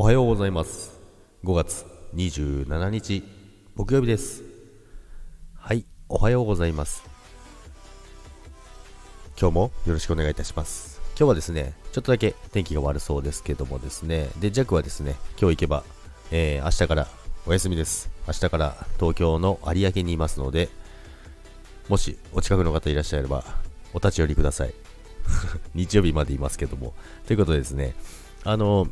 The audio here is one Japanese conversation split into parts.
おはようございます。5月27日木曜日です。はいおはようございます。今日もよろしくお願いいたします。今日はですねちょっとだけ天気が悪そうですけどもですね。でジャックはですね今日行けば、えー、明日からお休みです。明日から東京の有明にいますのでもしお近くの方いらっしゃればお立ち寄りください。日曜日までいますけども。ということでですねあの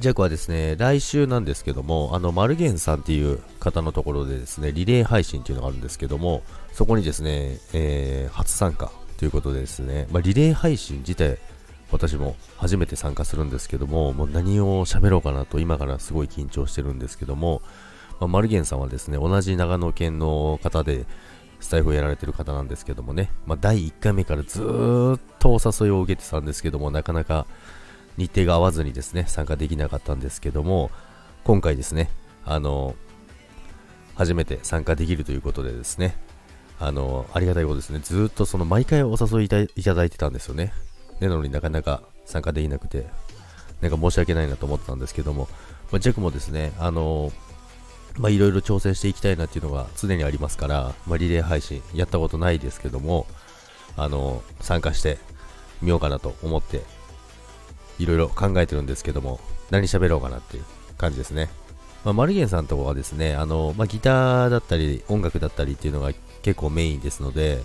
ジャックはですね、来週なんですけども、あの、マルゲンさんっていう方のところでですね、リレー配信っていうのがあるんですけども、そこにですね、えー、初参加ということでですね、まあ、リレー配信自体、私も初めて参加するんですけども、もう何を喋ろうかなと今からすごい緊張してるんですけども、まあ、マルゲンさんはですね、同じ長野県の方で、スタイフをやられてる方なんですけどもね、まあ、第1回目からずっとお誘いを受けてたんですけども、なかなか日程が合わずにですね、参加できなかったんですけども、今回ですね、あの、初めて参加できるということでですね、あの、ありがたいことですね、ずっとその毎回お誘いいただいてたんですよね。なのになかなか参加できなくて、なんか申し訳ないなと思ったんですけども、まあ、ジャックもですね、あの、まあ、いろいろ挑戦していきたいなっていうのが常にありますから、まあ、リレー配信やったことないですけども、あの、参加してみようかなと思っていろいろ考えてるんですけども、何喋ろうかなっていう感じですね。まあ、マルゲンさんとはですね、あの、まあ、ギターだったり、音楽だったりっていうのが結構メインですので、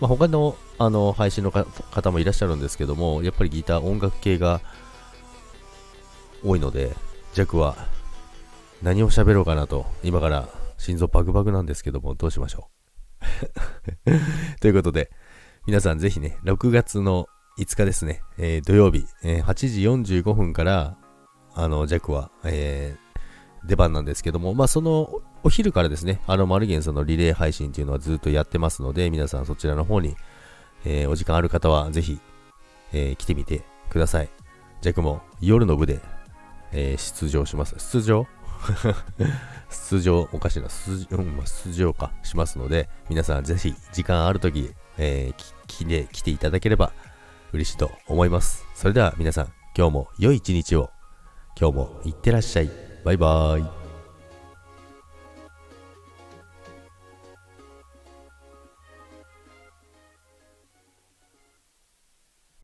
まあ、他のあの配信の方もいらっしゃるんですけども、やっぱりギター、音楽系が多いので、ジャクは何を喋ろうかなと、今から心臓バクバクなんですけども、どうしましょう。ということで、皆さんぜひね、6月の5日ですね、えー、土曜日、えー、8時45分から、あの、ジャックは、えー、出番なんですけども、まあ、その、お昼からですね、あの、マルゲンさんのリレー配信っていうのはずっとやってますので、皆さんそちらの方に、えー、お時間ある方はぜひ、えー、来てみてください。ジャックも夜の部で、えー、出場します。出場？出場、おかしいな、出場、まあ、出場か、しますので、皆さんぜひ時間あるとき、えー、来ていただければ嬉しいと思います。それでは皆さん、今日も良い一日を。今日もいってらっしゃい。バイバーイ。